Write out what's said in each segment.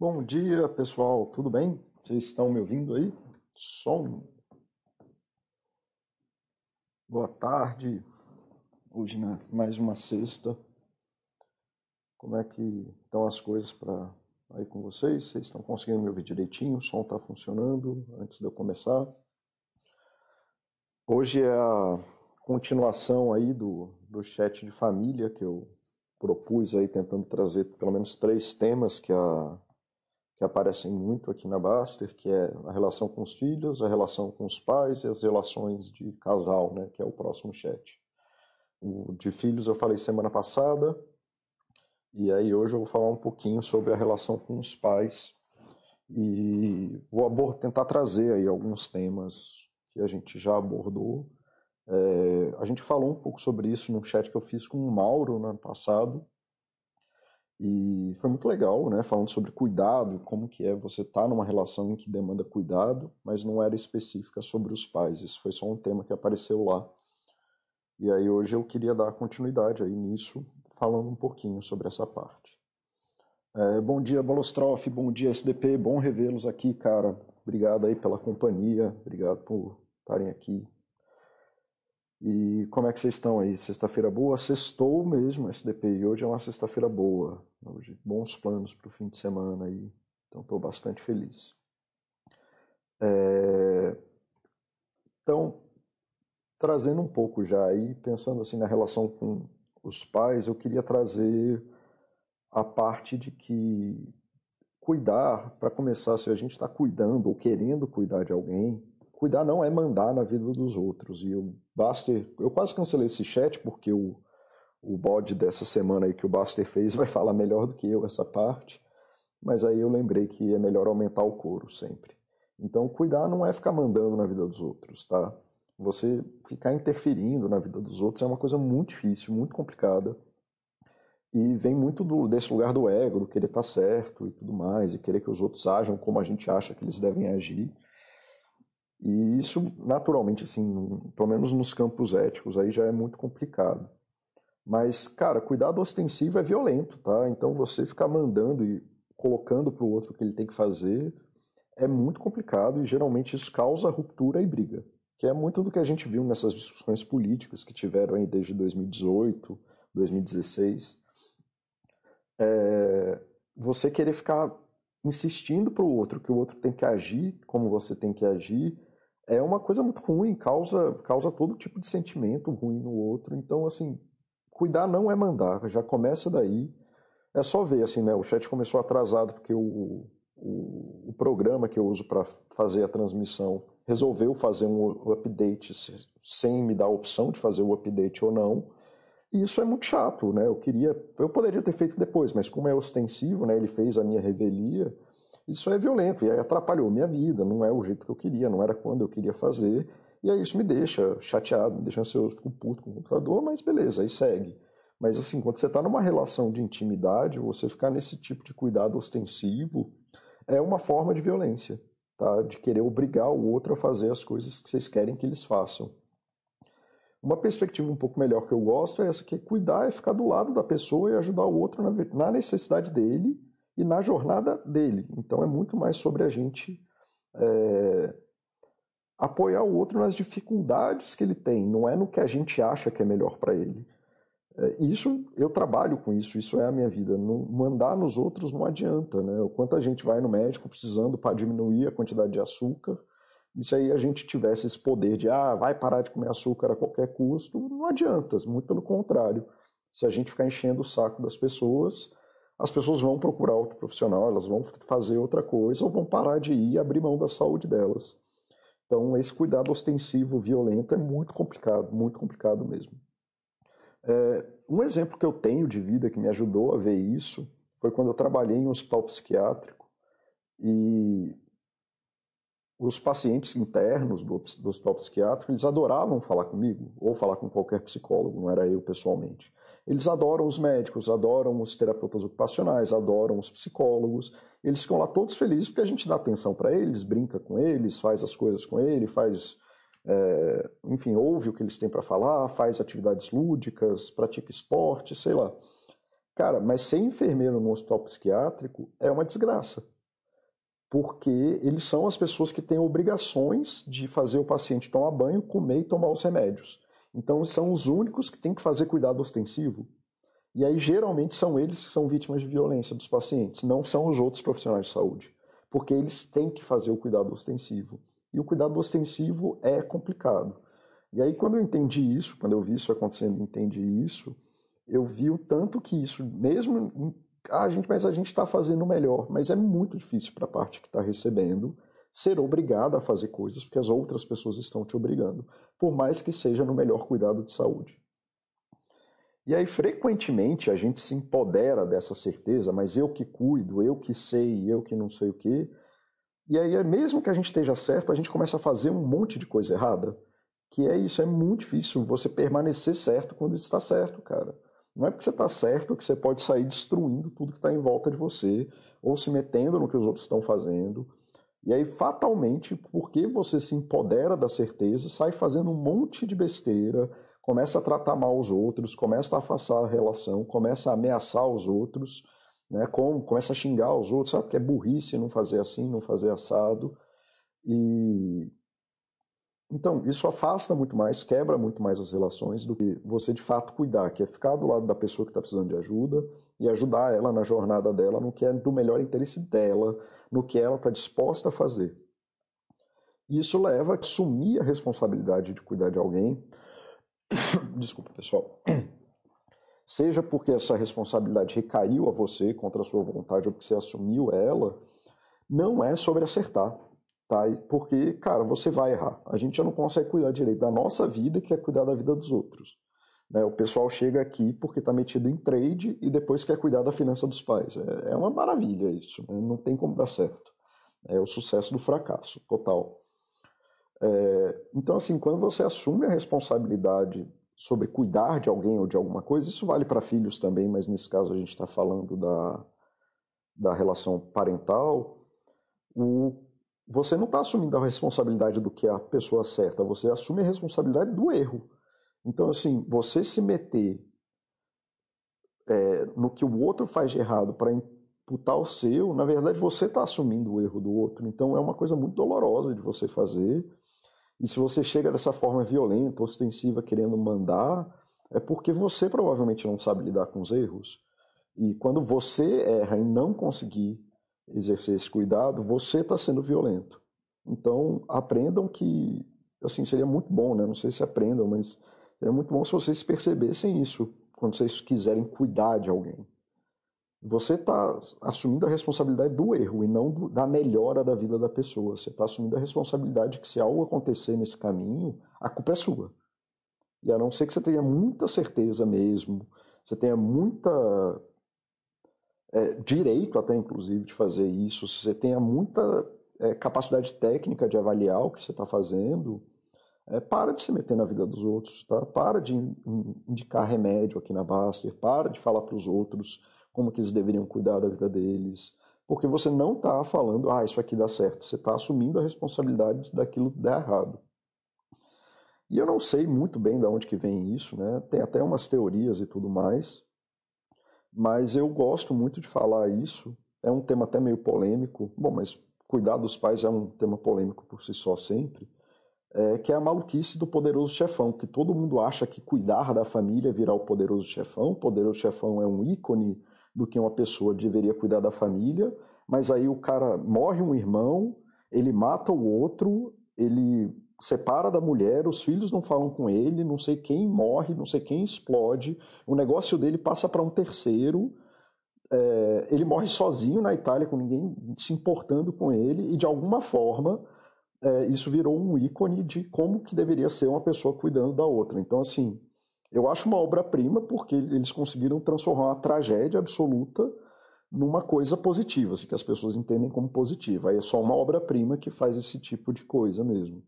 Bom dia, pessoal, tudo bem? Vocês estão me ouvindo aí? Som. Boa tarde. Hoje, né, mais uma sexta. Como é que estão as coisas para aí com vocês? Vocês estão conseguindo me ouvir direitinho? O som está funcionando antes de eu começar? Hoje é a continuação aí do, do chat de família que eu propus aí tentando trazer pelo menos três temas que a que aparecem muito aqui na Baster, que é a relação com os filhos, a relação com os pais e as relações de casal, né, que é o próximo chat. O de filhos eu falei semana passada, e aí hoje eu vou falar um pouquinho sobre a relação com os pais e vou tentar trazer aí alguns temas que a gente já abordou. É, a gente falou um pouco sobre isso no chat que eu fiz com o Mauro no ano passado, e foi muito legal, né? Falando sobre cuidado, como que é você estar tá numa relação em que demanda cuidado, mas não era específica sobre os pais. Isso foi só um tema que apareceu lá. E aí hoje eu queria dar continuidade aí nisso, falando um pouquinho sobre essa parte. É, bom dia, Balostrof, bom dia, SDP, bom revê-los aqui, cara. Obrigado aí pela companhia, obrigado por estarem aqui e como é que vocês estão aí? Sexta-feira boa? Sextou mesmo, SDP. E hoje é uma sexta-feira boa. Hoje, bons planos para o fim de semana aí. Então, estou bastante feliz. É... Então, trazendo um pouco já aí, pensando assim na relação com os pais, eu queria trazer a parte de que cuidar, para começar, se a gente está cuidando ou querendo cuidar de alguém, cuidar não é mandar na vida dos outros. E o Baster, eu quase cancelei esse chat porque o, o bode dessa semana aí que o Baster fez vai falar melhor do que eu essa parte. Mas aí eu lembrei que é melhor aumentar o couro sempre. Então, cuidar não é ficar mandando na vida dos outros, tá? Você ficar interferindo na vida dos outros é uma coisa muito difícil, muito complicada. E vem muito do, desse lugar do ego, do querer estar certo e tudo mais, e querer que os outros ajam como a gente acha que eles devem agir. E isso, naturalmente, assim, pelo menos nos campos éticos, aí já é muito complicado. Mas, cara, cuidado ostensivo é violento, tá? Então você ficar mandando e colocando para o outro o que ele tem que fazer é muito complicado e geralmente isso causa ruptura e briga, que é muito do que a gente viu nessas discussões políticas que tiveram aí desde 2018, 2016. É, você querer ficar insistindo para o outro que o outro tem que agir como você tem que agir é uma coisa muito ruim, causa, causa todo tipo de sentimento ruim no outro. Então, assim, cuidar não é mandar, já começa daí. É só ver, assim, né? O chat começou atrasado porque o, o, o programa que eu uso para fazer a transmissão resolveu fazer um update sem me dar a opção de fazer o update ou não. E isso é muito chato, né? Eu queria, eu poderia ter feito depois, mas como é ostensivo, né? Ele fez a minha revelia isso é violento e atrapalhou minha vida, não é o jeito que eu queria, não era quando eu queria fazer. E aí isso me deixa chateado, me deixa ansioso, fico puto com o computador, mas beleza, aí segue. Mas assim, quando você está numa relação de intimidade, você ficar nesse tipo de cuidado ostensivo é uma forma de violência, tá? De querer obrigar o outro a fazer as coisas que vocês querem que eles façam. Uma perspectiva um pouco melhor que eu gosto é essa que é cuidar é ficar do lado da pessoa e ajudar o outro na necessidade dele e na jornada dele. Então é muito mais sobre a gente é, apoiar o outro nas dificuldades que ele tem, não é no que a gente acha que é melhor para ele. É, isso eu trabalho com isso, isso é a minha vida. Não, mandar nos outros não adianta, né? O quanto a gente vai no médico precisando para diminuir a quantidade de açúcar, e se aí a gente tivesse esse poder de ah, vai parar de comer açúcar a qualquer custo, não adianta, muito pelo contrário. Se a gente ficar enchendo o saco das pessoas, as pessoas vão procurar outro profissional, elas vão fazer outra coisa ou vão parar de ir e abrir mão da saúde delas. Então, esse cuidado ostensivo, violento, é muito complicado, muito complicado mesmo. É, um exemplo que eu tenho de vida que me ajudou a ver isso foi quando eu trabalhei em um hospital psiquiátrico e os pacientes internos do, do hospital psiquiátrico, eles adoravam falar comigo, ou falar com qualquer psicólogo, não era eu pessoalmente. Eles adoram os médicos, adoram os terapeutas ocupacionais, adoram os psicólogos. Eles ficam lá todos felizes porque a gente dá atenção para eles, brinca com eles, faz as coisas com eles, faz, é, enfim, ouve o que eles têm para falar, faz atividades lúdicas, pratica esporte, sei lá. Cara, mas ser enfermeiro no hospital psiquiátrico é uma desgraça. Porque eles são as pessoas que têm obrigações de fazer o paciente tomar banho, comer e tomar os remédios. Então, são os únicos que têm que fazer cuidado ostensivo. E aí, geralmente, são eles que são vítimas de violência dos pacientes, não são os outros profissionais de saúde. Porque eles têm que fazer o cuidado ostensivo. E o cuidado ostensivo é complicado. E aí, quando eu entendi isso, quando eu vi isso acontecendo, entendi isso, eu vi o tanto que isso, mesmo. Ah, gente, mas a gente está fazendo melhor. Mas é muito difícil para a parte que está recebendo ser obrigada a fazer coisas porque as outras pessoas estão te obrigando, por mais que seja no melhor cuidado de saúde. E aí, frequentemente, a gente se empodera dessa certeza, mas eu que cuido, eu que sei, eu que não sei o quê. E aí, mesmo que a gente esteja certo, a gente começa a fazer um monte de coisa errada. Que é isso, é muito difícil você permanecer certo quando está certo, cara. Não é porque você está certo que você pode sair destruindo tudo que está em volta de você, ou se metendo no que os outros estão fazendo. E aí, fatalmente, porque você se empodera da certeza, sai fazendo um monte de besteira, começa a tratar mal os outros, começa a afastar a relação, começa a ameaçar os outros, né? Como, começa a xingar os outros, sabe que é burrice não fazer assim, não fazer assado. E então, isso afasta muito mais, quebra muito mais as relações do que você de fato cuidar, que é ficar do lado da pessoa que está precisando de ajuda e ajudar ela na jornada dela, no que é do melhor interesse dela, no que ela está disposta a fazer. Isso leva a assumir a responsabilidade de cuidar de alguém. Desculpa, pessoal. Seja porque essa responsabilidade recaiu a você contra a sua vontade ou porque você assumiu ela, não é sobre acertar Tá? Porque, cara, você vai errar. A gente já não consegue cuidar direito da nossa vida, que é cuidar da vida dos outros. Né? O pessoal chega aqui porque está metido em trade e depois quer cuidar da finança dos pais. É, é uma maravilha isso. Né? Não tem como dar certo. É o sucesso do fracasso, total. É, então, assim, quando você assume a responsabilidade sobre cuidar de alguém ou de alguma coisa, isso vale para filhos também, mas nesse caso a gente está falando da, da relação parental. O você não está assumindo a responsabilidade do que é a pessoa certa, você assume a responsabilidade do erro. Então, assim, você se meter é, no que o outro faz de errado para imputar o seu, na verdade você está assumindo o erro do outro. Então é uma coisa muito dolorosa de você fazer. E se você chega dessa forma violenta, ostensiva, querendo mandar, é porque você provavelmente não sabe lidar com os erros. E quando você erra e não conseguir exercer esse cuidado, você está sendo violento. Então, aprendam que, assim, seria muito bom, né? Não sei se aprendam, mas seria muito bom se vocês percebessem isso quando vocês quiserem cuidar de alguém. Você está assumindo a responsabilidade do erro e não do, da melhora da vida da pessoa. Você está assumindo a responsabilidade que se algo acontecer nesse caminho, a culpa é sua. E a não ser que você tenha muita certeza mesmo, você tenha muita é, direito até inclusive de fazer isso, se você tenha muita é, capacidade técnica de avaliar o que você está fazendo, é, para de se meter na vida dos outros, tá? para de indicar remédio aqui na Baster, para de falar para os outros como que eles deveriam cuidar da vida deles, porque você não está falando, ah, isso aqui dá certo, você está assumindo a responsabilidade daquilo que dá errado. E eu não sei muito bem de onde que vem isso, né? Tem até umas teorias e tudo mais, mas eu gosto muito de falar isso. É um tema até meio polêmico. Bom, mas cuidar dos pais é um tema polêmico por si só sempre. É, que é a maluquice do poderoso chefão, que todo mundo acha que cuidar da família é virar o poderoso chefão. O poderoso chefão é um ícone do que uma pessoa deveria cuidar da família, mas aí o cara morre um irmão, ele mata o outro, ele separa da mulher, os filhos não falam com ele, não sei quem morre, não sei quem explode, o negócio dele passa para um terceiro, é, ele morre sozinho na Itália, com ninguém se importando com ele, e de alguma forma é, isso virou um ícone de como que deveria ser uma pessoa cuidando da outra. Então, assim, eu acho uma obra-prima porque eles conseguiram transformar uma tragédia absoluta numa coisa positiva, assim, que as pessoas entendem como positiva. Aí é só uma obra-prima que faz esse tipo de coisa mesmo.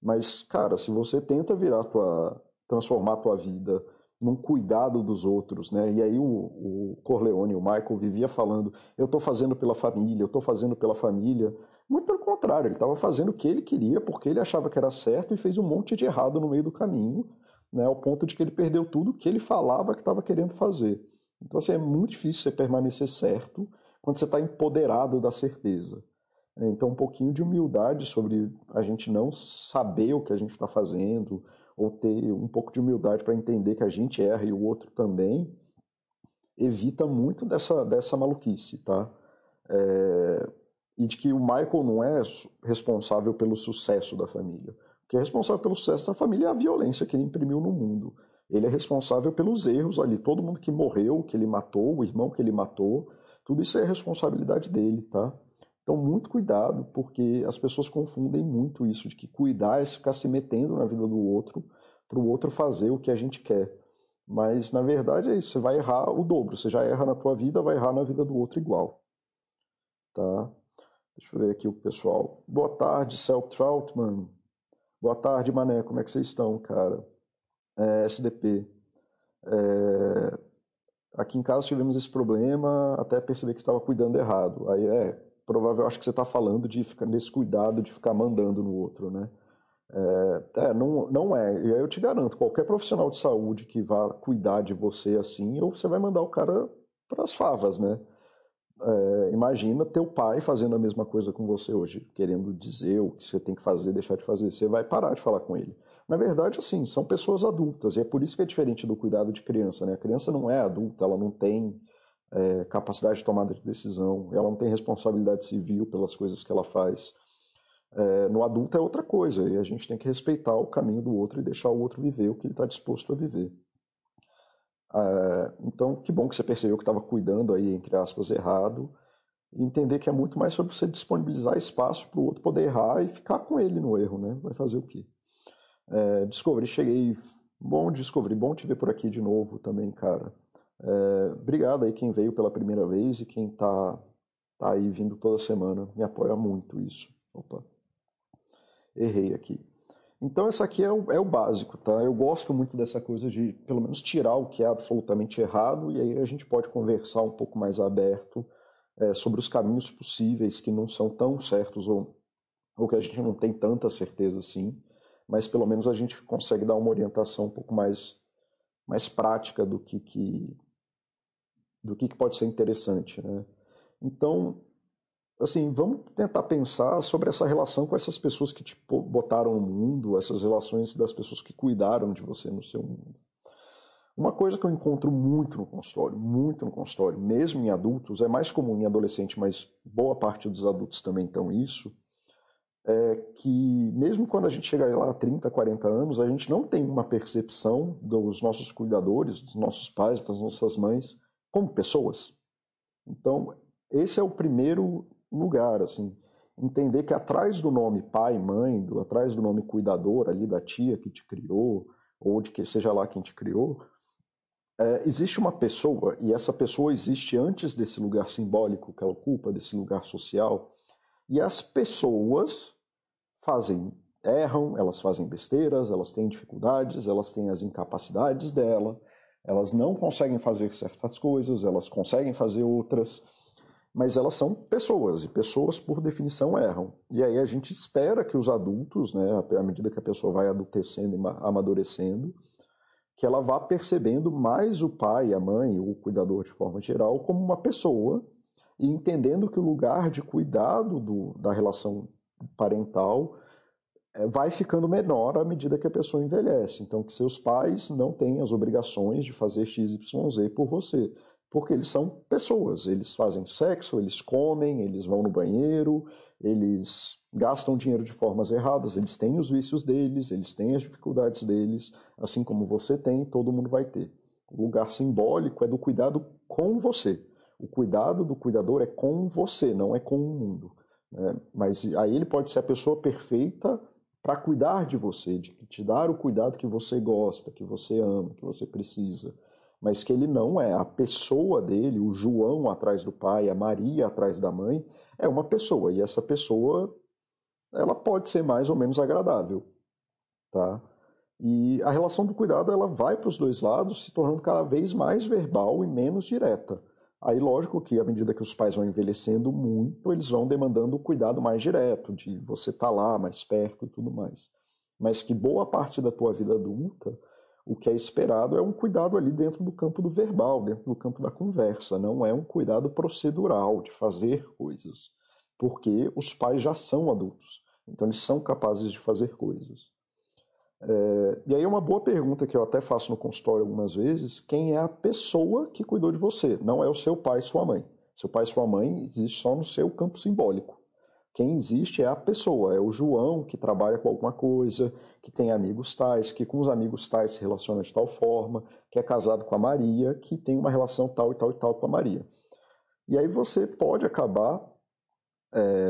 Mas, cara, se você tenta virar tua, transformar a tua vida num cuidado dos outros, né? E aí o, o Corleone, o Michael vivia falando, eu estou fazendo pela família, eu estou fazendo pela família. Muito pelo contrário, ele estava fazendo o que ele queria porque ele achava que era certo e fez um monte de errado no meio do caminho, né? Ao ponto de que ele perdeu tudo que ele falava que estava querendo fazer. Então, assim, é muito difícil você permanecer certo quando você está empoderado da certeza. Então, um pouquinho de humildade sobre a gente não saber o que a gente está fazendo, ou ter um pouco de humildade para entender que a gente erra e o outro também, evita muito dessa, dessa maluquice, tá? É, e de que o Michael não é responsável pelo sucesso da família. O que é responsável pelo sucesso da família é a violência que ele imprimiu no mundo. Ele é responsável pelos erros ali. Todo mundo que morreu, que ele matou, o irmão que ele matou, tudo isso é responsabilidade dele, tá? Então, muito cuidado, porque as pessoas confundem muito isso, de que cuidar é ficar se metendo na vida do outro, para o outro fazer o que a gente quer. Mas, na verdade, é isso, você vai errar o dobro. Você já erra na tua vida, vai errar na vida do outro igual. Tá? Deixa eu ver aqui o pessoal. Boa tarde, Cel Troutman. Boa tarde, Mané. Como é que vocês estão, cara? É, SDP. É, aqui em casa tivemos esse problema, até perceber que estava cuidando errado. Aí é, provável, acho que você está falando de ficar nesse cuidado de ficar mandando no outro, né? É, é, não, não é. E aí eu te garanto, qualquer profissional de saúde que vá cuidar de você assim, ou você vai mandar o cara para as favas, né? É, imagina teu pai fazendo a mesma coisa com você hoje, querendo dizer o que você tem que fazer, deixar de fazer. Você vai parar de falar com ele. Na verdade, assim, são pessoas adultas, e é por isso que é diferente do cuidado de criança, né? A criança não é adulta, ela não tem é, capacidade de tomada de decisão, ela não tem responsabilidade civil pelas coisas que ela faz. É, no adulto é outra coisa, e a gente tem que respeitar o caminho do outro e deixar o outro viver o que ele está disposto a viver. É, então, que bom que você percebeu que estava cuidando aí, entre aspas, errado, entender que é muito mais sobre você disponibilizar espaço para o outro poder errar e ficar com ele no erro, né? Vai fazer o quê? É, Discovery, cheguei. Bom, Discovery, bom te ver por aqui de novo também, cara. É, obrigado aí quem veio pela primeira vez e quem tá, tá aí vindo toda semana. Me apoia muito isso. Opa, errei aqui. Então, essa aqui é o, é o básico, tá? Eu gosto muito dessa coisa de, pelo menos, tirar o que é absolutamente errado e aí a gente pode conversar um pouco mais aberto é, sobre os caminhos possíveis que não são tão certos ou, ou que a gente não tem tanta certeza assim mas pelo menos a gente consegue dar uma orientação um pouco mais, mais prática do que, que do que, que pode ser interessante, né? Então, assim, vamos tentar pensar sobre essa relação com essas pessoas que te botaram no mundo, essas relações das pessoas que cuidaram de você no seu mundo. Uma coisa que eu encontro muito no consultório, muito no consultório, mesmo em adultos, é mais comum em adolescente, mas boa parte dos adultos também estão isso, é que mesmo quando a gente chega lá a 30, 40 anos, a gente não tem uma percepção dos nossos cuidadores, dos nossos pais, das nossas mães, como pessoas. Então, esse é o primeiro lugar, assim, entender que atrás do nome pai, mãe, do, atrás do nome cuidador ali da tia que te criou, ou de que seja lá quem te criou, é, existe uma pessoa, e essa pessoa existe antes desse lugar simbólico que ela ocupa, desse lugar social, e as pessoas fazem, erram, elas fazem besteiras, elas têm dificuldades, elas têm as incapacidades dela, elas não conseguem fazer certas coisas, elas conseguem fazer outras, mas elas são pessoas, e pessoas, por definição, erram. E aí a gente espera que os adultos, né, à medida que a pessoa vai adultecendo e amadurecendo, que ela vá percebendo mais o pai, a mãe, o cuidador de forma geral, como uma pessoa e entendendo que o lugar de cuidado do, da relação parental é, vai ficando menor à medida que a pessoa envelhece. Então, que seus pais não têm as obrigações de fazer XYZ por você, porque eles são pessoas, eles fazem sexo, eles comem, eles vão no banheiro, eles gastam dinheiro de formas erradas, eles têm os vícios deles, eles têm as dificuldades deles, assim como você tem, todo mundo vai ter. O lugar simbólico é do cuidado com você. O cuidado do cuidador é com você, não é com o mundo. Né? Mas aí ele pode ser a pessoa perfeita para cuidar de você, de te dar o cuidado que você gosta, que você ama, que você precisa. Mas que ele não é a pessoa dele, o João atrás do pai, a Maria atrás da mãe, é uma pessoa. E essa pessoa, ela pode ser mais ou menos agradável. Tá? E a relação do cuidado ela vai para os dois lados, se tornando cada vez mais verbal e menos direta. Aí, lógico que à medida que os pais vão envelhecendo muito, eles vão demandando o cuidado mais direto, de você estar tá lá mais perto e tudo mais. Mas que boa parte da tua vida adulta, O que é esperado é um cuidado ali dentro do campo do verbal, dentro do campo da conversa, não é um cuidado procedural de fazer coisas, porque os pais já são adultos, então eles são capazes de fazer coisas. É, e aí uma boa pergunta que eu até faço no consultório algumas vezes, quem é a pessoa que cuidou de você? Não é o seu pai e sua mãe. Seu pai e sua mãe existe só no seu campo simbólico. Quem existe é a pessoa, é o João que trabalha com alguma coisa, que tem amigos tais, que com os amigos tais se relaciona de tal forma, que é casado com a Maria, que tem uma relação tal e tal e tal com a Maria. E aí você pode acabar, é,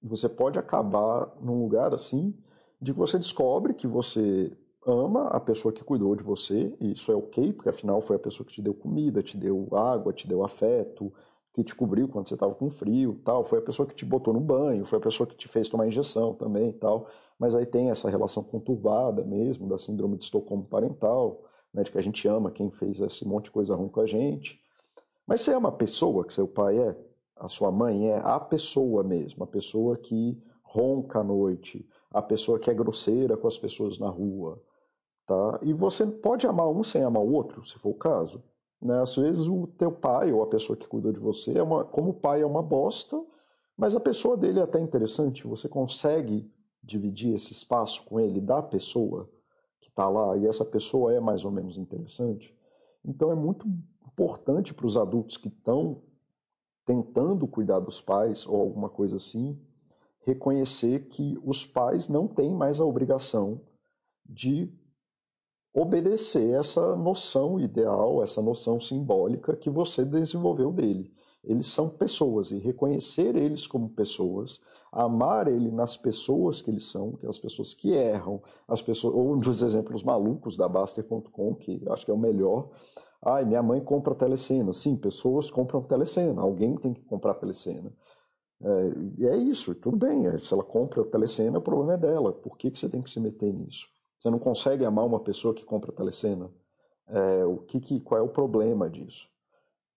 você pode acabar num lugar assim, de que você descobre que você ama a pessoa que cuidou de você, e isso é ok, porque afinal foi a pessoa que te deu comida, te deu água, te deu afeto, que te cobriu quando você estava com frio, tal, foi a pessoa que te botou no banho, foi a pessoa que te fez tomar injeção também, tal. Mas aí tem essa relação conturbada mesmo da síndrome de Estocolmo parental, né, de que a gente ama quem fez esse monte de coisa ruim com a gente. Mas você é uma pessoa que seu pai é, a sua mãe é a pessoa mesmo, a pessoa que ronca à noite, a pessoa que é grosseira com as pessoas na rua, tá? E você pode amar um sem amar o outro, se for o caso. Né? Às vezes o teu pai ou a pessoa que cuidou de você, é uma, como pai é uma bosta, mas a pessoa dele é até interessante. Você consegue dividir esse espaço com ele da pessoa que está lá e essa pessoa é mais ou menos interessante. Então é muito importante para os adultos que estão tentando cuidar dos pais ou alguma coisa assim, reconhecer que os pais não têm mais a obrigação de obedecer essa noção ideal, essa noção simbólica que você desenvolveu dele. Eles são pessoas e reconhecer eles como pessoas, amar ele nas pessoas que eles são, que as pessoas que erram, as pessoas, ou um dos exemplos malucos da Baster.com, que acho que é o melhor. Ai, minha mãe compra telecena. Sim, pessoas compram telecena, alguém tem que comprar telecena. É, e é isso, tudo bem. É, se ela compra telecena, o problema é dela. Por que, que você tem que se meter nisso? Você não consegue amar uma pessoa que compra telecena? É, o que, que, qual é o problema disso?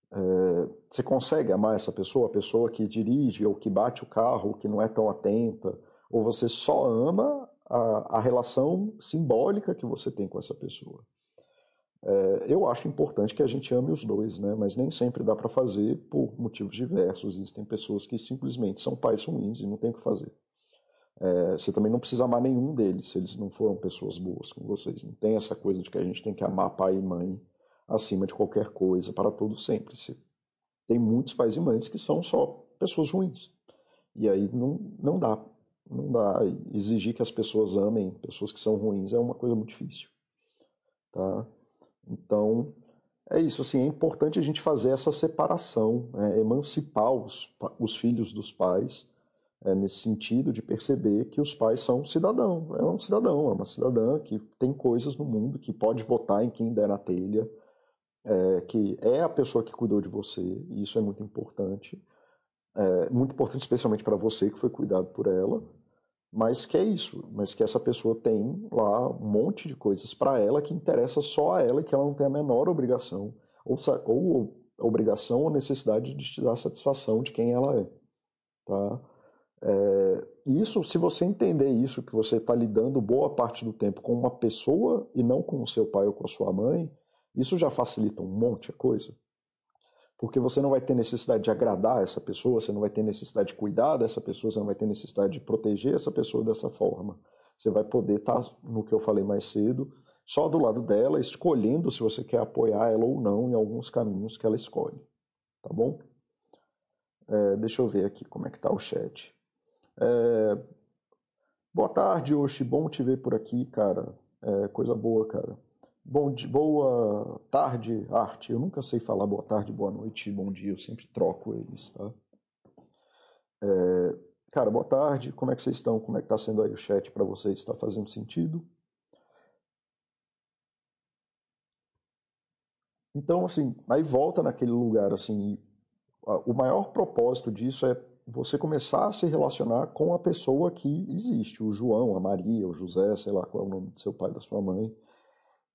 É, você consegue amar essa pessoa, a pessoa que dirige ou que bate o carro, que não é tão atenta? Ou você só ama a, a relação simbólica que você tem com essa pessoa? É, eu acho importante que a gente ame os dois, né? mas nem sempre dá para fazer por motivos diversos. Existem pessoas que simplesmente são pais ruins e não tem o que fazer. É, você também não precisa amar nenhum deles se eles não foram pessoas boas com vocês. Não tem essa coisa de que a gente tem que amar pai e mãe acima de qualquer coisa para todo sempre. Você tem muitos pais e mães que são só pessoas ruins. E aí não, não dá. Não dá. Exigir que as pessoas amem pessoas que são ruins é uma coisa muito difícil. Tá? Então, é isso. Assim, é importante a gente fazer essa separação, né? emancipar os, os filhos dos pais é, nesse sentido de perceber que os pais são um cidadão, é um cidadão, é uma cidadã que tem coisas no mundo, que pode votar em quem der na telha, é, que é a pessoa que cuidou de você, e isso é muito importante, é, muito importante especialmente para você que foi cuidado por ela, mas que é isso, mas que essa pessoa tem lá um monte de coisas para ela que interessa só a ela e que ela não tem a menor obrigação, ou, ou obrigação ou necessidade de te dar satisfação de quem ela é, tá? É, isso, se você entender isso, que você está lidando boa parte do tempo com uma pessoa e não com o seu pai ou com a sua mãe, isso já facilita um monte de coisa. Porque você não vai ter necessidade de agradar essa pessoa, você não vai ter necessidade de cuidar dessa pessoa, você não vai ter necessidade de proteger essa pessoa dessa forma. Você vai poder estar, tá, no que eu falei mais cedo, só do lado dela, escolhendo se você quer apoiar ela ou não em alguns caminhos que ela escolhe. Tá bom? É, deixa eu ver aqui como é que tá o chat. É... Boa tarde, Oxi. Bom te ver por aqui, cara. É coisa boa, cara. Bom dia, boa tarde, arte. Eu nunca sei falar boa tarde, boa noite, bom dia. Eu sempre troco eles, tá? É... Cara, boa tarde. Como é que vocês estão? Como é que tá sendo aí o chat para vocês? Está fazendo sentido? Então, assim, aí volta naquele lugar, assim, o maior propósito disso é você começar a se relacionar com a pessoa que existe, o João, a Maria, o José, sei lá qual é o nome do seu pai, da sua mãe,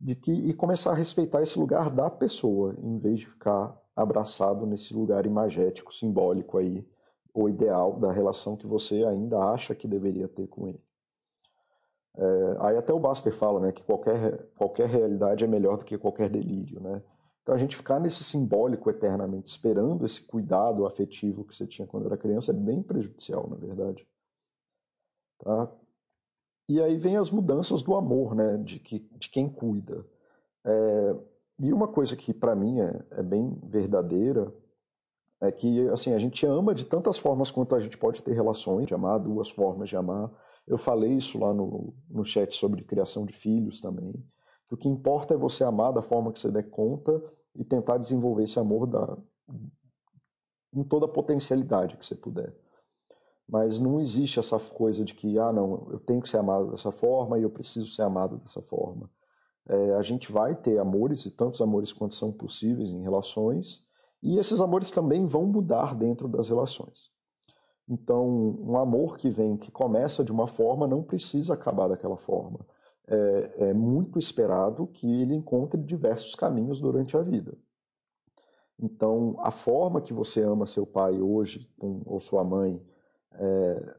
de que e começar a respeitar esse lugar da pessoa, em vez de ficar abraçado nesse lugar imagético, simbólico aí, o ideal da relação que você ainda acha que deveria ter com ele. É, aí até o Baster fala né, que qualquer, qualquer realidade é melhor do que qualquer delírio. Né? Então a gente ficar nesse simbólico eternamente, esperando esse cuidado afetivo que você tinha quando era criança, é bem prejudicial, na verdade. Tá? E aí vem as mudanças do amor, né, de, que, de quem cuida. É, e uma coisa que para mim é, é, bem verdadeira é que assim a gente ama de tantas formas quanto a gente pode ter relações, de amar, duas formas de amar. Eu falei isso lá no, no chat sobre criação de filhos também. Que o que importa é você amar da forma que você der conta e tentar desenvolver esse amor da, em toda a potencialidade que você puder. Mas não existe essa coisa de que, ah, não, eu tenho que ser amado dessa forma e eu preciso ser amado dessa forma. É, a gente vai ter amores, e tantos amores quanto são possíveis em relações, e esses amores também vão mudar dentro das relações. Então, um amor que vem, que começa de uma forma, não precisa acabar daquela forma. É, é muito esperado que ele encontre diversos caminhos durante a vida. Então, a forma que você ama seu pai hoje, ou sua mãe, é,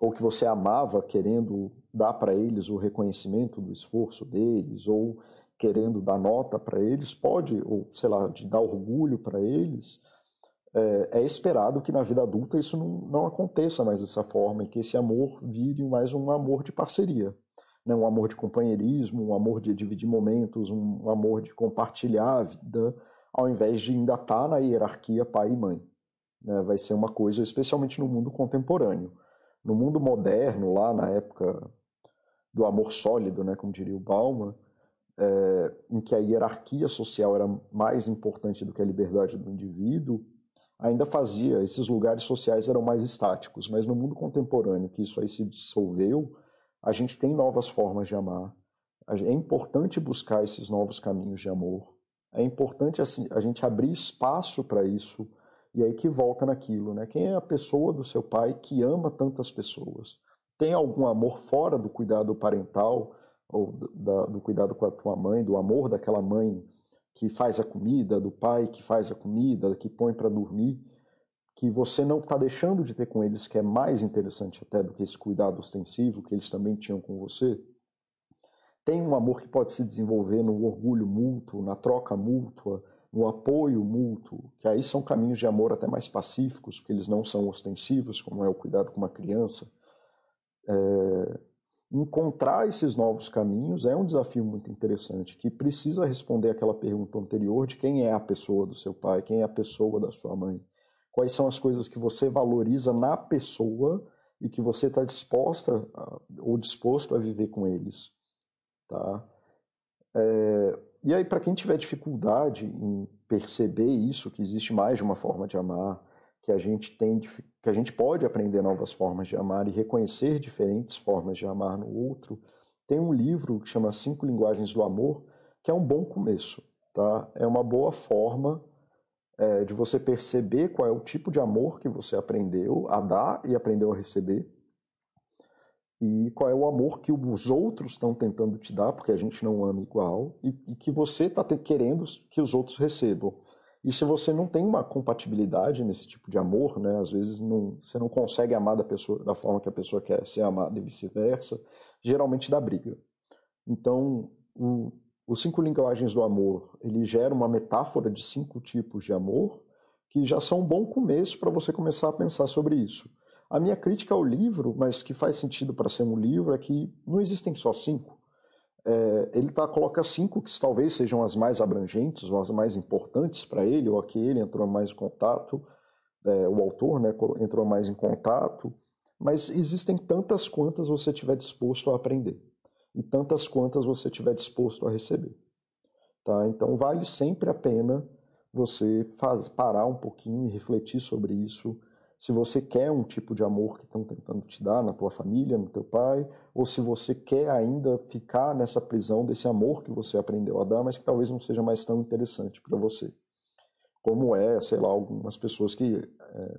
ou que você amava querendo dar para eles o reconhecimento do esforço deles, ou querendo dar nota para eles, pode, ou sei lá, de dar orgulho para eles, é, é, esperado que na vida adulta isso não, não aconteça mais dessa forma e que esse amor vire mais um amor de parceria. Né? Um amor de companheirismo, um amor de dividir momentos, um amor de compartilhar a vida, ao invés de ainda estar tá na hierarquia pai e mãe né, vai ser uma coisa, especialmente no mundo contemporâneo. No mundo moderno, lá na época do amor sólido, né, como diria o Bauman, é, em que a hierarquia social era mais importante do que a liberdade do indivíduo, ainda fazia, esses lugares sociais eram mais estáticos, mas no mundo contemporâneo, que isso aí se dissolveu, a gente tem novas formas de amar. É importante buscar esses novos caminhos de amor. É importante assim, a gente abrir espaço para isso e aí que volta naquilo, né? Quem é a pessoa do seu pai que ama tantas pessoas? Tem algum amor fora do cuidado parental ou da, do cuidado com a tua mãe, do amor daquela mãe que faz a comida, do pai que faz a comida, que põe para dormir, que você não está deixando de ter com eles, que é mais interessante até do que esse cuidado ostensivo que eles também tinham com você? Tem um amor que pode se desenvolver no orgulho mútuo, na troca mútua, no apoio mútuo, que aí são caminhos de amor até mais pacíficos, porque eles não são ostensivos, como é o cuidado com uma criança. É, encontrar esses novos caminhos é um desafio muito interessante, que precisa responder aquela pergunta anterior de quem é a pessoa do seu pai, quem é a pessoa da sua mãe. Quais são as coisas que você valoriza na pessoa e que você está disposta a, ou disposto a viver com eles. Tá? É, e aí, para quem tiver dificuldade em perceber isso, que existe mais de uma forma de amar, que a gente tem, que a gente pode aprender novas formas de amar e reconhecer diferentes formas de amar no outro, tem um livro que chama Cinco Linguagens do Amor, que é um bom começo, tá? É uma boa forma é, de você perceber qual é o tipo de amor que você aprendeu a dar e aprendeu a receber e qual é o amor que os outros estão tentando te dar, porque a gente não ama igual, e, e que você está querendo que os outros recebam. E se você não tem uma compatibilidade nesse tipo de amor, né, às vezes não, você não consegue amar da, pessoa, da forma que a pessoa quer ser amada e vice-versa, geralmente dá briga. Então, o, os cinco linguagens do amor, ele gera uma metáfora de cinco tipos de amor, que já são um bom começo para você começar a pensar sobre isso. A minha crítica ao livro, mas que faz sentido para ser um livro, é que não existem só cinco. É, ele tá, coloca cinco que talvez sejam as mais abrangentes ou as mais importantes para ele, ou a que ele entrou mais em contato, é, o autor né, entrou mais em contato, mas existem tantas quantas você estiver disposto a aprender e tantas quantas você estiver disposto a receber. Tá? Então vale sempre a pena você faz, parar um pouquinho e refletir sobre isso, se você quer um tipo de amor que estão tentando te dar na tua família, no teu pai, ou se você quer ainda ficar nessa prisão desse amor que você aprendeu a dar, mas que talvez não seja mais tão interessante para você. Como é, sei lá, algumas pessoas que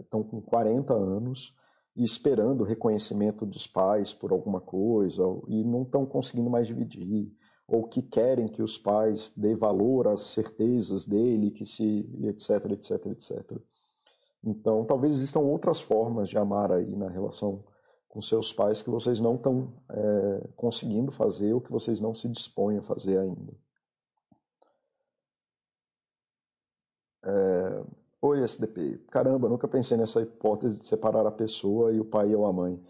estão é, com 40 anos e esperando o reconhecimento dos pais por alguma coisa e não estão conseguindo mais dividir, ou que querem que os pais dê valor às certezas dele, que se etc, etc, etc. Então, talvez existam outras formas de amar aí na relação com seus pais que vocês não estão é, conseguindo fazer ou que vocês não se dispõem a fazer ainda. É, Oi, SDP. Caramba, nunca pensei nessa hipótese de separar a pessoa e o pai ou a mãe.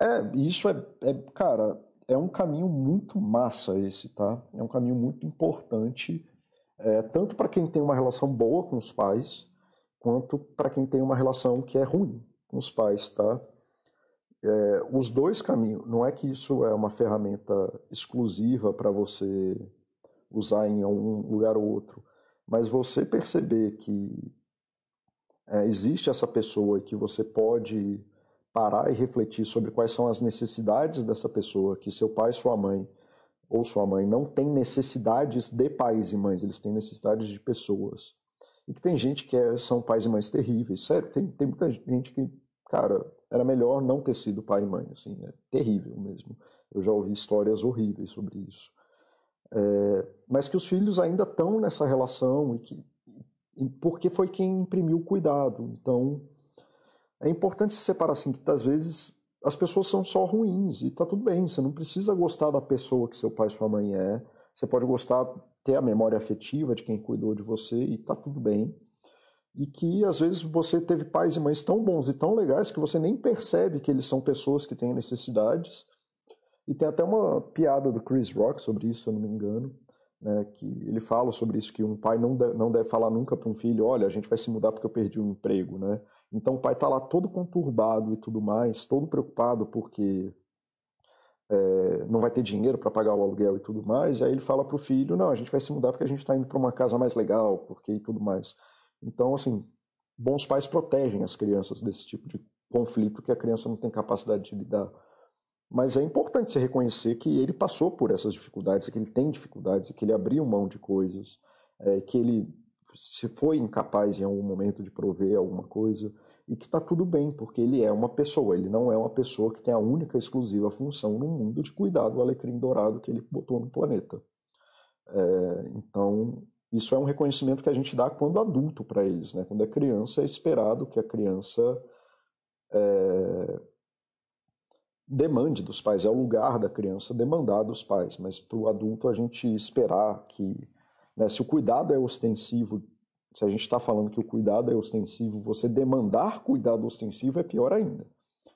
É, isso é, é cara, é um caminho muito massa esse, tá? É um caminho muito importante, é, tanto para quem tem uma relação boa com os pais, quanto para quem tem uma relação que é ruim com os pais, tá? É, os dois caminhos, não é que isso é uma ferramenta exclusiva para você usar em um lugar ou outro, mas você perceber que é, existe essa pessoa que você pode parar e refletir sobre quais são as necessidades dessa pessoa, que seu pai, sua mãe ou sua mãe não tem necessidades de pais e mães, eles têm necessidades de pessoas. E que tem gente que é, são pais e mães terríveis. Sério, tem, tem muita gente que, cara, era melhor não ter sido pai e mãe, assim, é terrível mesmo. Eu já ouvi histórias horríveis sobre isso. É, mas que os filhos ainda estão nessa relação e que porque foi quem imprimiu o cuidado. Então, é importante se separar assim, que às vezes as pessoas são só ruins e tá tudo bem, você não precisa gostar da pessoa que seu pai e sua mãe é, você pode gostar, ter a memória afetiva de quem cuidou de você e tá tudo bem. E que às vezes você teve pais e mães tão bons e tão legais que você nem percebe que eles são pessoas que têm necessidades. E tem até uma piada do Chris Rock sobre isso, se eu não me engano, né, que ele fala sobre isso, que um pai não deve, não deve falar nunca para um filho, olha, a gente vai se mudar porque eu perdi o um emprego, né? Então o pai está lá todo conturbado e tudo mais, todo preocupado porque é, não vai ter dinheiro para pagar o aluguel e tudo mais, e aí ele fala para o filho, não, a gente vai se mudar porque a gente está indo para uma casa mais legal, porque e tudo mais. Então, assim, bons pais protegem as crianças desse tipo de conflito que a criança não tem capacidade de lidar. Mas é importante você reconhecer que ele passou por essas dificuldades, que ele tem dificuldades, que ele abriu mão de coisas, é, que ele se foi incapaz em algum momento de prover alguma coisa e que está tudo bem, porque ele é uma pessoa, ele não é uma pessoa que tem a única exclusiva função no mundo de cuidar do alecrim dourado que ele botou no planeta. É, então, isso é um reconhecimento que a gente dá quando adulto para eles, né? Quando é criança, é esperado que a criança é, demande dos pais, é o lugar da criança demandar dos pais, mas para o adulto a gente esperar que, né, se o cuidado é ostensivo, se a gente está falando que o cuidado é ostensivo, você demandar cuidado ostensivo é pior ainda.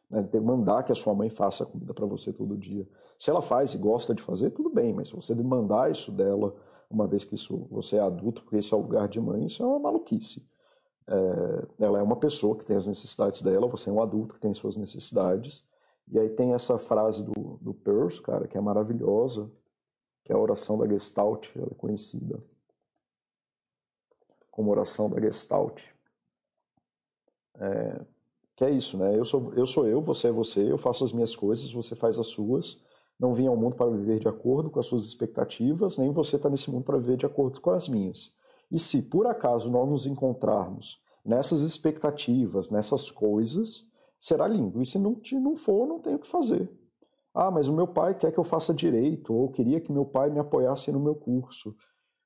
Né? Demandar que a sua mãe faça comida para você todo dia. Se ela faz e gosta de fazer, tudo bem, mas se você demandar isso dela, uma vez que isso, você é adulto, porque esse é o lugar de mãe, isso é uma maluquice. É, ela é uma pessoa que tem as necessidades dela, você é um adulto que tem suas necessidades, e aí tem essa frase do, do Peirce, cara, que é maravilhosa, que é a oração da Gestalt, ela é conhecida como oração da Gestalt. É, que é isso, né? Eu sou, eu sou eu, você é você, eu faço as minhas coisas, você faz as suas. Não vim ao mundo para viver de acordo com as suas expectativas, nem você está nesse mundo para viver de acordo com as minhas. E se por acaso nós nos encontrarmos nessas expectativas, nessas coisas, será lindo. E se não, não for, não tem o que fazer. Ah, mas o meu pai quer que eu faça direito, ou queria que meu pai me apoiasse no meu curso.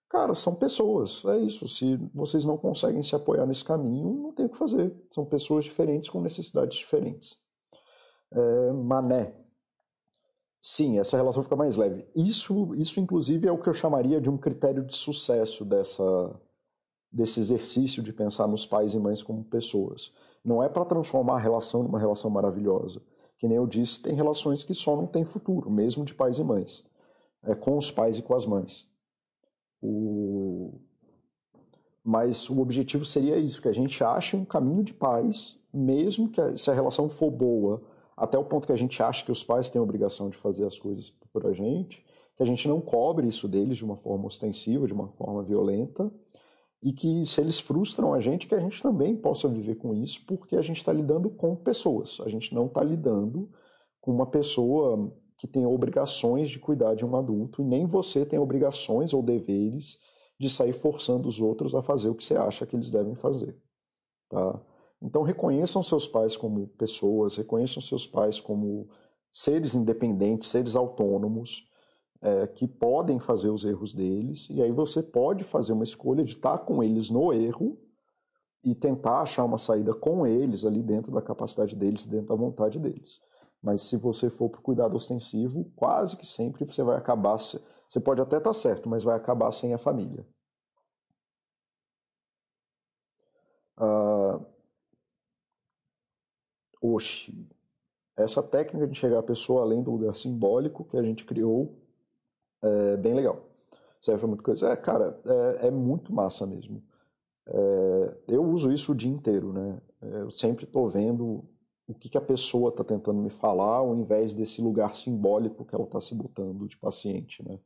Cara, são pessoas, é isso. Se vocês não conseguem se apoiar nesse caminho, não tem o que fazer. São pessoas diferentes com necessidades diferentes. É, mané. Sim, essa relação fica mais leve. Isso, isso, inclusive, é o que eu chamaria de um critério de sucesso dessa, desse exercício de pensar nos pais e mães como pessoas. Não é para transformar a relação numa relação maravilhosa. Que nem eu disse, tem relações que só não têm futuro, mesmo de pais e mães. É com os pais e com as mães. O... Mas o objetivo seria isso, que a gente ache um caminho de paz, mesmo que se a relação for boa, até o ponto que a gente acha que os pais têm a obrigação de fazer as coisas por a gente, que a gente não cobre isso deles de uma forma ostensiva, de uma forma violenta, e que se eles frustram a gente, que a gente também possa viver com isso, porque a gente está lidando com pessoas, a gente não está lidando com uma pessoa que tem obrigações de cuidar de um adulto, e nem você tem obrigações ou deveres de sair forçando os outros a fazer o que você acha que eles devem fazer. Tá? Então reconheçam seus pais como pessoas, reconheçam seus pais como seres independentes, seres autônomos, é, que podem fazer os erros deles, e aí você pode fazer uma escolha de estar com eles no erro e tentar achar uma saída com eles ali dentro da capacidade deles, dentro da vontade deles. Mas se você for para o cuidado ostensivo, quase que sempre você vai acabar. Você pode até estar tá certo, mas vai acabar sem a família. Ah, oxi. Essa técnica de chegar a pessoa além do lugar simbólico que a gente criou é bem legal. Serve para muita coisa. É, cara, é, é muito massa mesmo. É, eu uso isso o dia inteiro, né? É, eu sempre estou vendo o que, que a pessoa está tentando me falar, ao invés desse lugar simbólico que ela está se botando de paciente, né?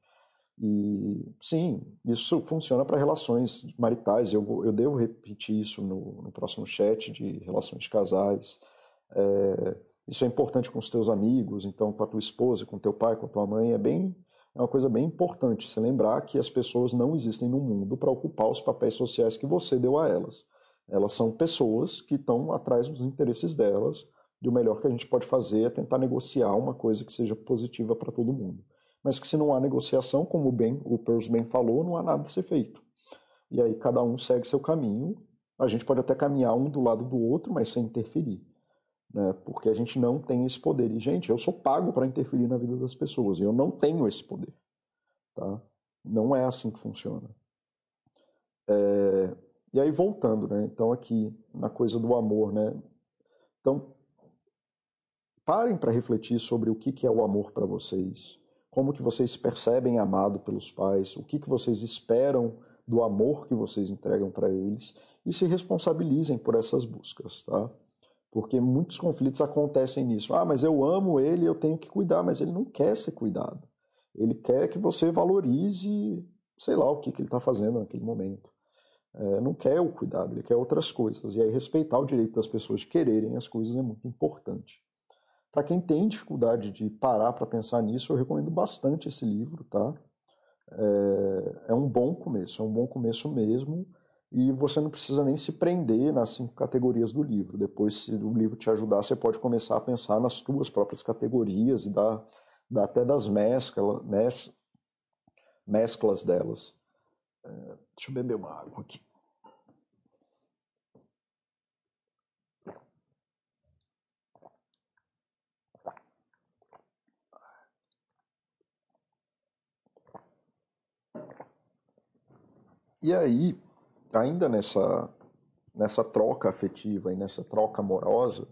E sim, isso funciona para relações maritais. Eu, vou, eu devo repetir isso no, no próximo chat de relações de casais. É, isso é importante com os teus amigos, então com a tua esposa, com teu pai, com a tua mãe. É bem é uma coisa bem importante se lembrar que as pessoas não existem no mundo para ocupar os papéis sociais que você deu a elas. Elas são pessoas que estão atrás dos interesses delas, e o melhor que a gente pode fazer é tentar negociar uma coisa que seja positiva para todo mundo. Mas que se não há negociação, como o, ben, o Peirce bem falou, não há nada a ser feito. E aí cada um segue seu caminho. A gente pode até caminhar um do lado do outro, mas sem interferir né? porque a gente não tem esse poder. E, gente, eu sou pago para interferir na vida das pessoas, eu não tenho esse poder. Tá? Não é assim que funciona. É... E aí, voltando, né? então, aqui na coisa do amor, né? Então, parem para refletir sobre o que, que é o amor para vocês, como que vocês percebem amado pelos pais, o que, que vocês esperam do amor que vocês entregam para eles e se responsabilizem por essas buscas, tá? Porque muitos conflitos acontecem nisso. Ah, mas eu amo ele, eu tenho que cuidar, mas ele não quer ser cuidado. Ele quer que você valorize, sei lá, o que, que ele está fazendo naquele momento. É, não quer o cuidado, ele quer outras coisas. E aí respeitar o direito das pessoas de quererem as coisas é muito importante. Para quem tem dificuldade de parar para pensar nisso, eu recomendo bastante esse livro, tá? É, é um bom começo, é um bom começo mesmo e você não precisa nem se prender nas cinco categorias do livro. Depois, se o livro te ajudar, você pode começar a pensar nas suas próprias categorias e dar, até das mescla, mes, mesclas delas. É, deixa eu beber uma água aqui. E aí, ainda nessa, nessa troca afetiva e nessa troca amorosa,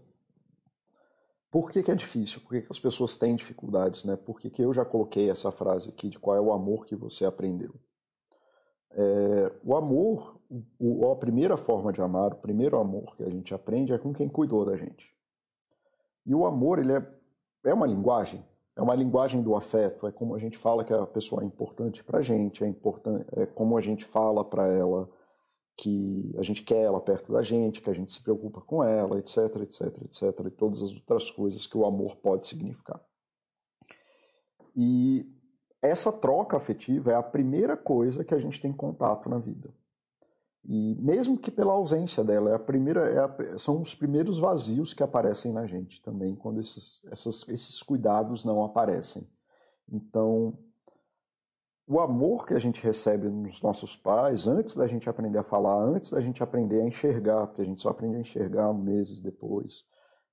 por que, que é difícil? Por que, que as pessoas têm dificuldades? Né? Por que, que eu já coloquei essa frase aqui de qual é o amor que você aprendeu? É, o amor, o, a primeira forma de amar, o primeiro amor que a gente aprende é com quem cuidou da gente. E o amor, ele é, é uma linguagem, é uma linguagem do afeto, é como a gente fala que a pessoa é importante para a gente, é, importante, é como a gente fala para ela que a gente quer ela perto da gente, que a gente se preocupa com ela, etc, etc, etc, e todas as outras coisas que o amor pode significar. E essa troca afetiva é a primeira coisa que a gente tem contato na vida. E mesmo que pela ausência dela, é a primeira, é a, são os primeiros vazios que aparecem na gente também, quando esses, essas, esses cuidados não aparecem. Então, o amor que a gente recebe nos nossos pais, antes da gente aprender a falar, antes da gente aprender a enxergar, porque a gente só aprende a enxergar meses depois,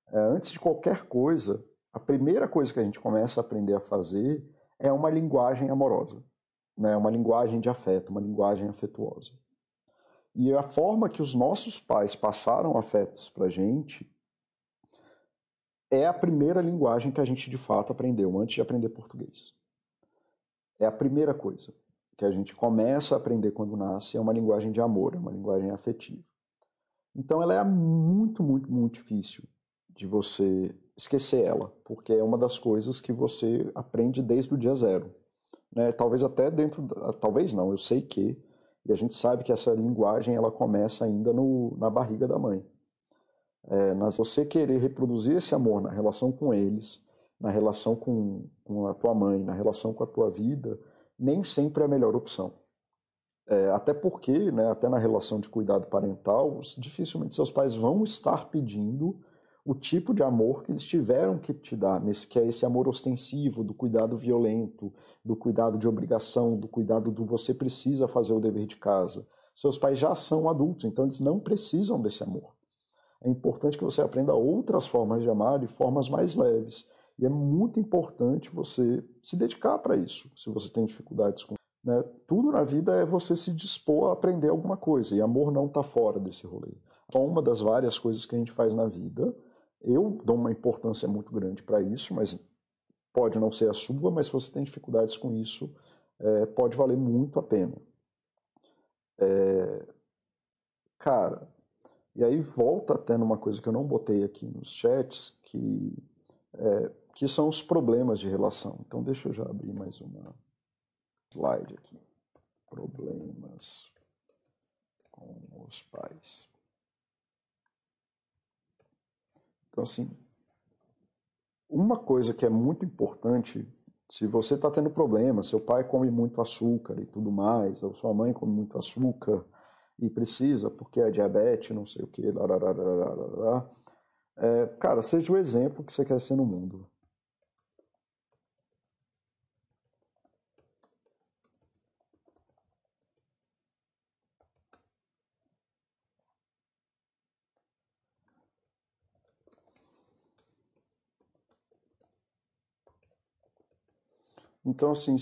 é, antes de qualquer coisa, a primeira coisa que a gente começa a aprender a fazer é uma linguagem amorosa, né? uma linguagem de afeto, uma linguagem afetuosa. E a forma que os nossos pais passaram afetos para a gente é a primeira linguagem que a gente de fato aprendeu antes de aprender português. É a primeira coisa que a gente começa a aprender quando nasce, é uma linguagem de amor, é uma linguagem afetiva. Então ela é muito, muito, muito difícil de você esquecer ela, porque é uma das coisas que você aprende desde o dia zero. Né? Talvez até dentro, talvez não, eu sei que, e a gente sabe que essa linguagem ela começa ainda no, na barriga da mãe. É, você querer reproduzir esse amor na relação com eles, na relação com, com a tua mãe, na relação com a tua vida, nem sempre é a melhor opção. É, até porque, né, até na relação de cuidado parental, dificilmente seus pais vão estar pedindo o tipo de amor que eles tiveram que te dar, nesse, que é esse amor ostensivo, do cuidado violento, do cuidado de obrigação, do cuidado do você precisa fazer o dever de casa. Seus pais já são adultos, então eles não precisam desse amor. É importante que você aprenda outras formas de amar de formas mais leves E é muito importante você se dedicar para isso, se você tem dificuldades com. Né? Tudo na vida é você se dispor a aprender alguma coisa, e amor não está fora desse rolê. Só uma das várias coisas que a gente faz na vida. Eu dou uma importância muito grande para isso, mas pode não ser a sua, mas se você tem dificuldades com isso, é, pode valer muito a pena. É, cara, e aí volta até numa coisa que eu não botei aqui nos chats, que, é, que são os problemas de relação. Então deixa eu já abrir mais uma slide aqui. Problemas com os pais. Então, assim, uma coisa que é muito importante, se você está tendo problema, seu pai come muito açúcar e tudo mais, ou sua mãe come muito açúcar e precisa, porque é diabetes, não sei o que, é, cara, seja o exemplo que você quer ser no mundo. Então, assim,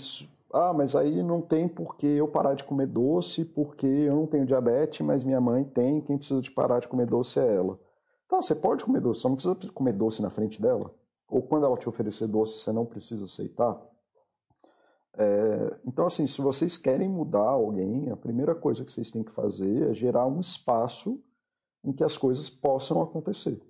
ah, mas aí não tem por que eu parar de comer doce, porque eu não tenho diabetes, mas minha mãe tem, quem precisa de parar de comer doce é ela. Tá, você pode comer doce, só não precisa comer doce na frente dela. Ou quando ela te oferecer doce, você não precisa aceitar. É, então, assim, se vocês querem mudar alguém, a primeira coisa que vocês têm que fazer é gerar um espaço em que as coisas possam acontecer.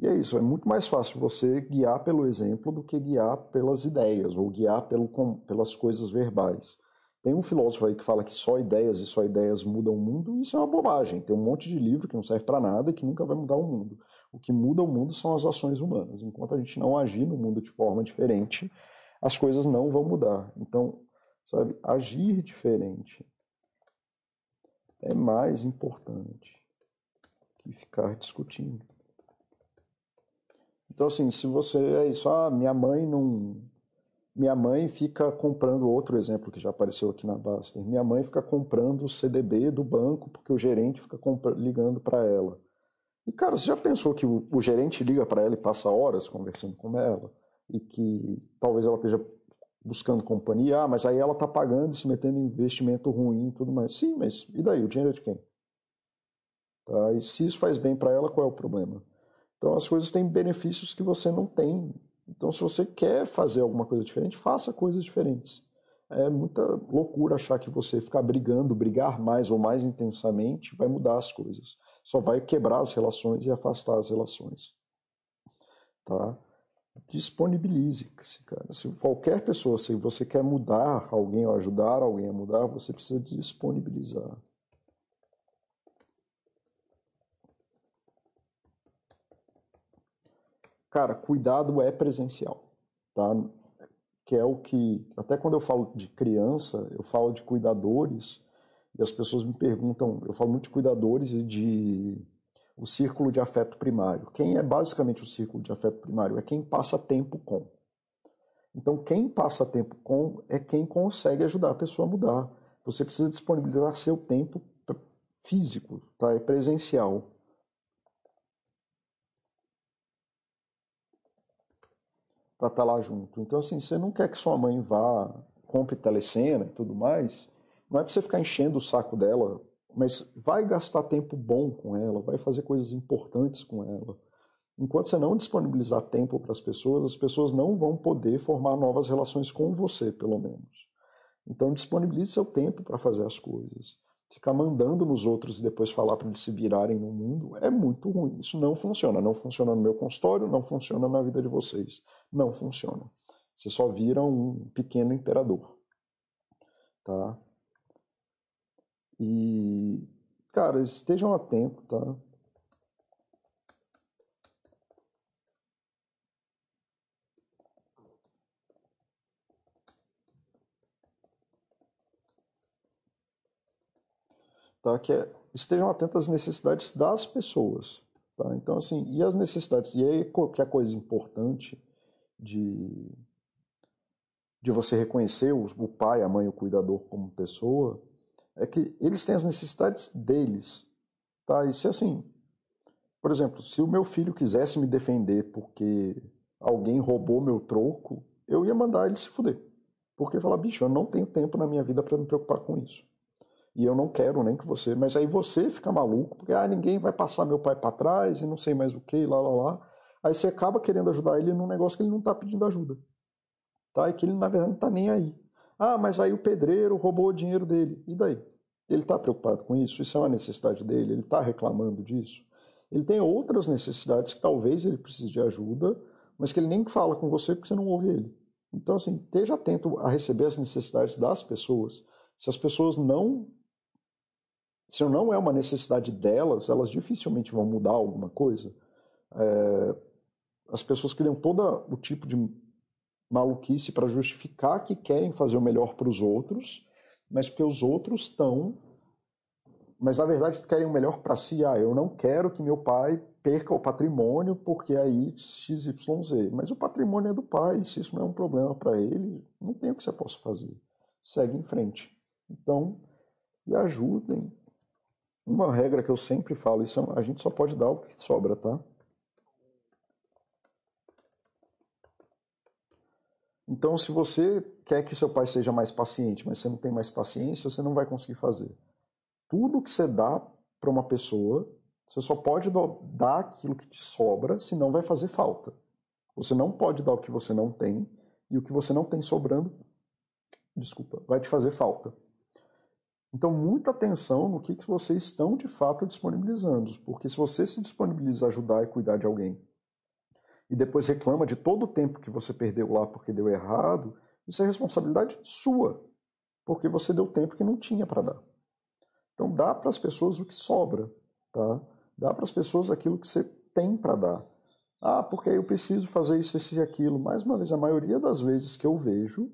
E é isso, é muito mais fácil você guiar pelo exemplo do que guiar pelas ideias ou guiar pelo, pelas coisas verbais. Tem um filósofo aí que fala que só ideias e só ideias mudam o mundo, isso é uma bobagem. Tem um monte de livro que não serve para nada e que nunca vai mudar o mundo. O que muda o mundo são as ações humanas. Enquanto a gente não agir no mundo de forma diferente, as coisas não vão mudar. Então, sabe, agir diferente é mais importante que ficar discutindo. Então, assim, se você é isso, ah, minha mãe não. Minha mãe fica comprando, outro exemplo que já apareceu aqui na Baster, minha mãe fica comprando o CDB do banco porque o gerente fica ligando para ela. E, cara, você já pensou que o, o gerente liga para ela e passa horas conversando com ela? E que talvez ela esteja buscando companhia, ah, mas aí ela está pagando se metendo em investimento ruim e tudo mais. Sim, mas e daí? O dinheiro é de quem? Tá? E se isso faz bem para ela, qual é o problema? Então as coisas têm benefícios que você não tem. Então se você quer fazer alguma coisa diferente, faça coisas diferentes. É muita loucura achar que você ficar brigando, brigar mais ou mais intensamente vai mudar as coisas. Só vai quebrar as relações e afastar as relações. Tá? Disponibilize-se, cara. Se qualquer pessoa, se você quer mudar alguém ou ajudar alguém a mudar, você precisa disponibilizar. Cara, cuidado é presencial, tá? Que é o que, até quando eu falo de criança, eu falo de cuidadores, e as pessoas me perguntam, eu falo muito de cuidadores e de o círculo de afeto primário. Quem é basicamente o círculo de afeto primário? É quem passa tempo com. Então, quem passa tempo com é quem consegue ajudar a pessoa a mudar. Você precisa disponibilizar seu tempo físico, tá? É presencial. Para estar tá lá junto. Então, assim, você não quer que sua mãe vá, compre telecena e tudo mais, não é para você ficar enchendo o saco dela, mas vai gastar tempo bom com ela, vai fazer coisas importantes com ela. Enquanto você não disponibilizar tempo para as pessoas, as pessoas não vão poder formar novas relações com você, pelo menos. Então, disponibilize seu tempo para fazer as coisas. Ficar mandando nos outros e depois falar para eles se virarem no mundo é muito ruim. Isso não funciona. Não funciona no meu consultório, não funciona na vida de vocês não funciona. Você só vira um pequeno imperador. Tá? E, cara, estejam atentos, tá? Tá? Que é, estejam atentos às necessidades das pessoas. Tá? Então, assim, e as necessidades, e aí que é a coisa importante de, de você reconhecer o, o pai, a mãe, o cuidador como pessoa, é que eles têm as necessidades deles. Tá? E se assim, por exemplo, se o meu filho quisesse me defender porque alguém roubou meu troco, eu ia mandar ele se fuder. Porque falar, bicho, eu não tenho tempo na minha vida para me preocupar com isso. E eu não quero nem que você. Mas aí você fica maluco, porque ah, ninguém vai passar meu pai para trás e não sei mais o que, lá, lá, lá. Aí você acaba querendo ajudar ele num negócio que ele não está pedindo ajuda. Tá? E que ele, na verdade, não está nem aí. Ah, mas aí o pedreiro roubou o dinheiro dele. E daí? Ele está preocupado com isso? Isso é uma necessidade dele? Ele está reclamando disso? Ele tem outras necessidades que talvez ele precise de ajuda, mas que ele nem fala com você porque você não ouve ele. Então, assim, esteja atento a receber as necessidades das pessoas. Se as pessoas não. Se não é uma necessidade delas, elas dificilmente vão mudar alguma coisa. É, as pessoas criam todo o tipo de maluquice para justificar que querem fazer o melhor para os outros, mas porque os outros estão. Mas na verdade querem o melhor para si. Ah, eu não quero que meu pai perca o patrimônio porque aí XYZ. Mas o patrimônio é do pai, se isso não é um problema para ele, não tem o que você possa fazer. Segue em frente. Então, e ajudem. Uma regra que eu sempre falo, isso é a gente só pode dar o que sobra, tá? Então, se você quer que seu pai seja mais paciente, mas você não tem mais paciência, você não vai conseguir fazer. Tudo que você dá para uma pessoa, você só pode dar aquilo que te sobra, senão vai fazer falta. Você não pode dar o que você não tem, e o que você não tem sobrando, desculpa, vai te fazer falta. Então, muita atenção no que, que vocês estão de fato disponibilizando, porque se você se disponibiliza a ajudar e cuidar de alguém, e depois reclama de todo o tempo que você perdeu lá porque deu errado, isso é responsabilidade sua, porque você deu tempo que não tinha para dar. Então dá para as pessoas o que sobra, tá? Dá para as pessoas aquilo que você tem para dar. Ah, porque eu preciso fazer isso, isso e aquilo. Mais uma vez, a maioria das vezes que eu vejo,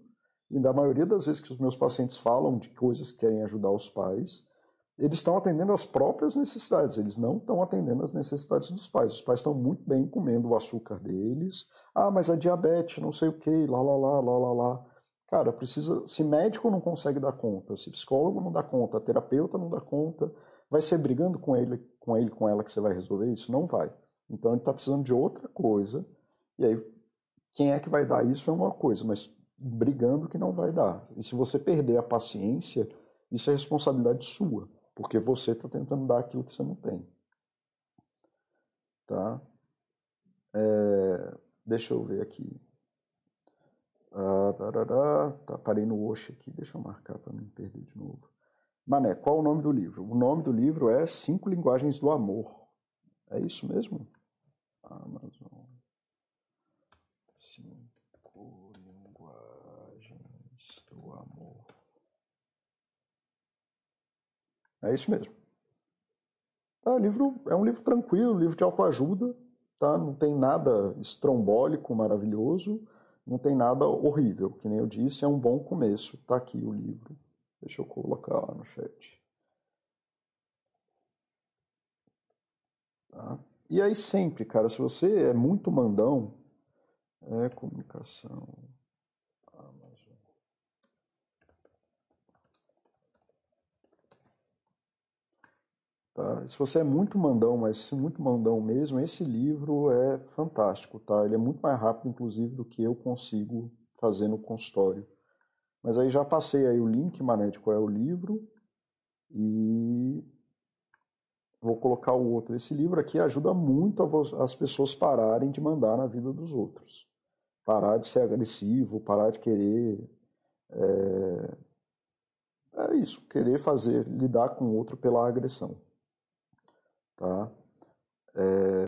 e da maioria das vezes que os meus pacientes falam de coisas que querem ajudar os pais, eles estão atendendo às próprias necessidades, eles não estão atendendo às necessidades dos pais. Os pais estão muito bem comendo o açúcar deles. Ah, mas a diabetes, não sei o que, lá, lá, lá, lá, lá, lá. Cara, precisa. Se médico não consegue dar conta, se psicólogo não dá conta, terapeuta não dá conta, vai ser brigando com ele, com ele, com ela que você vai resolver isso? Não vai. Então ele está precisando de outra coisa. E aí, quem é que vai dar isso é uma coisa, mas brigando que não vai dar. E se você perder a paciência, isso é responsabilidade sua porque você está tentando dar aquilo que você não tem. Tá? É, deixa eu ver aqui. Ah, tá, parei no Osh aqui, deixa eu marcar para não perder de novo. Mané, qual o nome do livro? O nome do livro é Cinco Linguagens do Amor. É isso mesmo? Amazon. Cinco Linguagens do Amor. É isso mesmo. É, livro, é um livro tranquilo, livro de autoajuda, tá? não tem nada estrombólico, maravilhoso, não tem nada horrível. Que nem eu disse, é um bom começo. Tá aqui o livro. Deixa eu colocar lá no chat. Tá? E aí sempre, cara, se você é muito mandão, é comunicação. Tá? Se você é muito mandão, mas muito mandão mesmo, esse livro é fantástico, tá? Ele é muito mais rápido, inclusive, do que eu consigo fazer no consultório. Mas aí já passei aí o link, Manete, qual é o livro, e vou colocar o outro. Esse livro aqui ajuda muito as pessoas pararem de mandar na vida dos outros. Parar de ser agressivo, parar de querer... É, é isso, querer fazer, lidar com o outro pela agressão. Tá? É,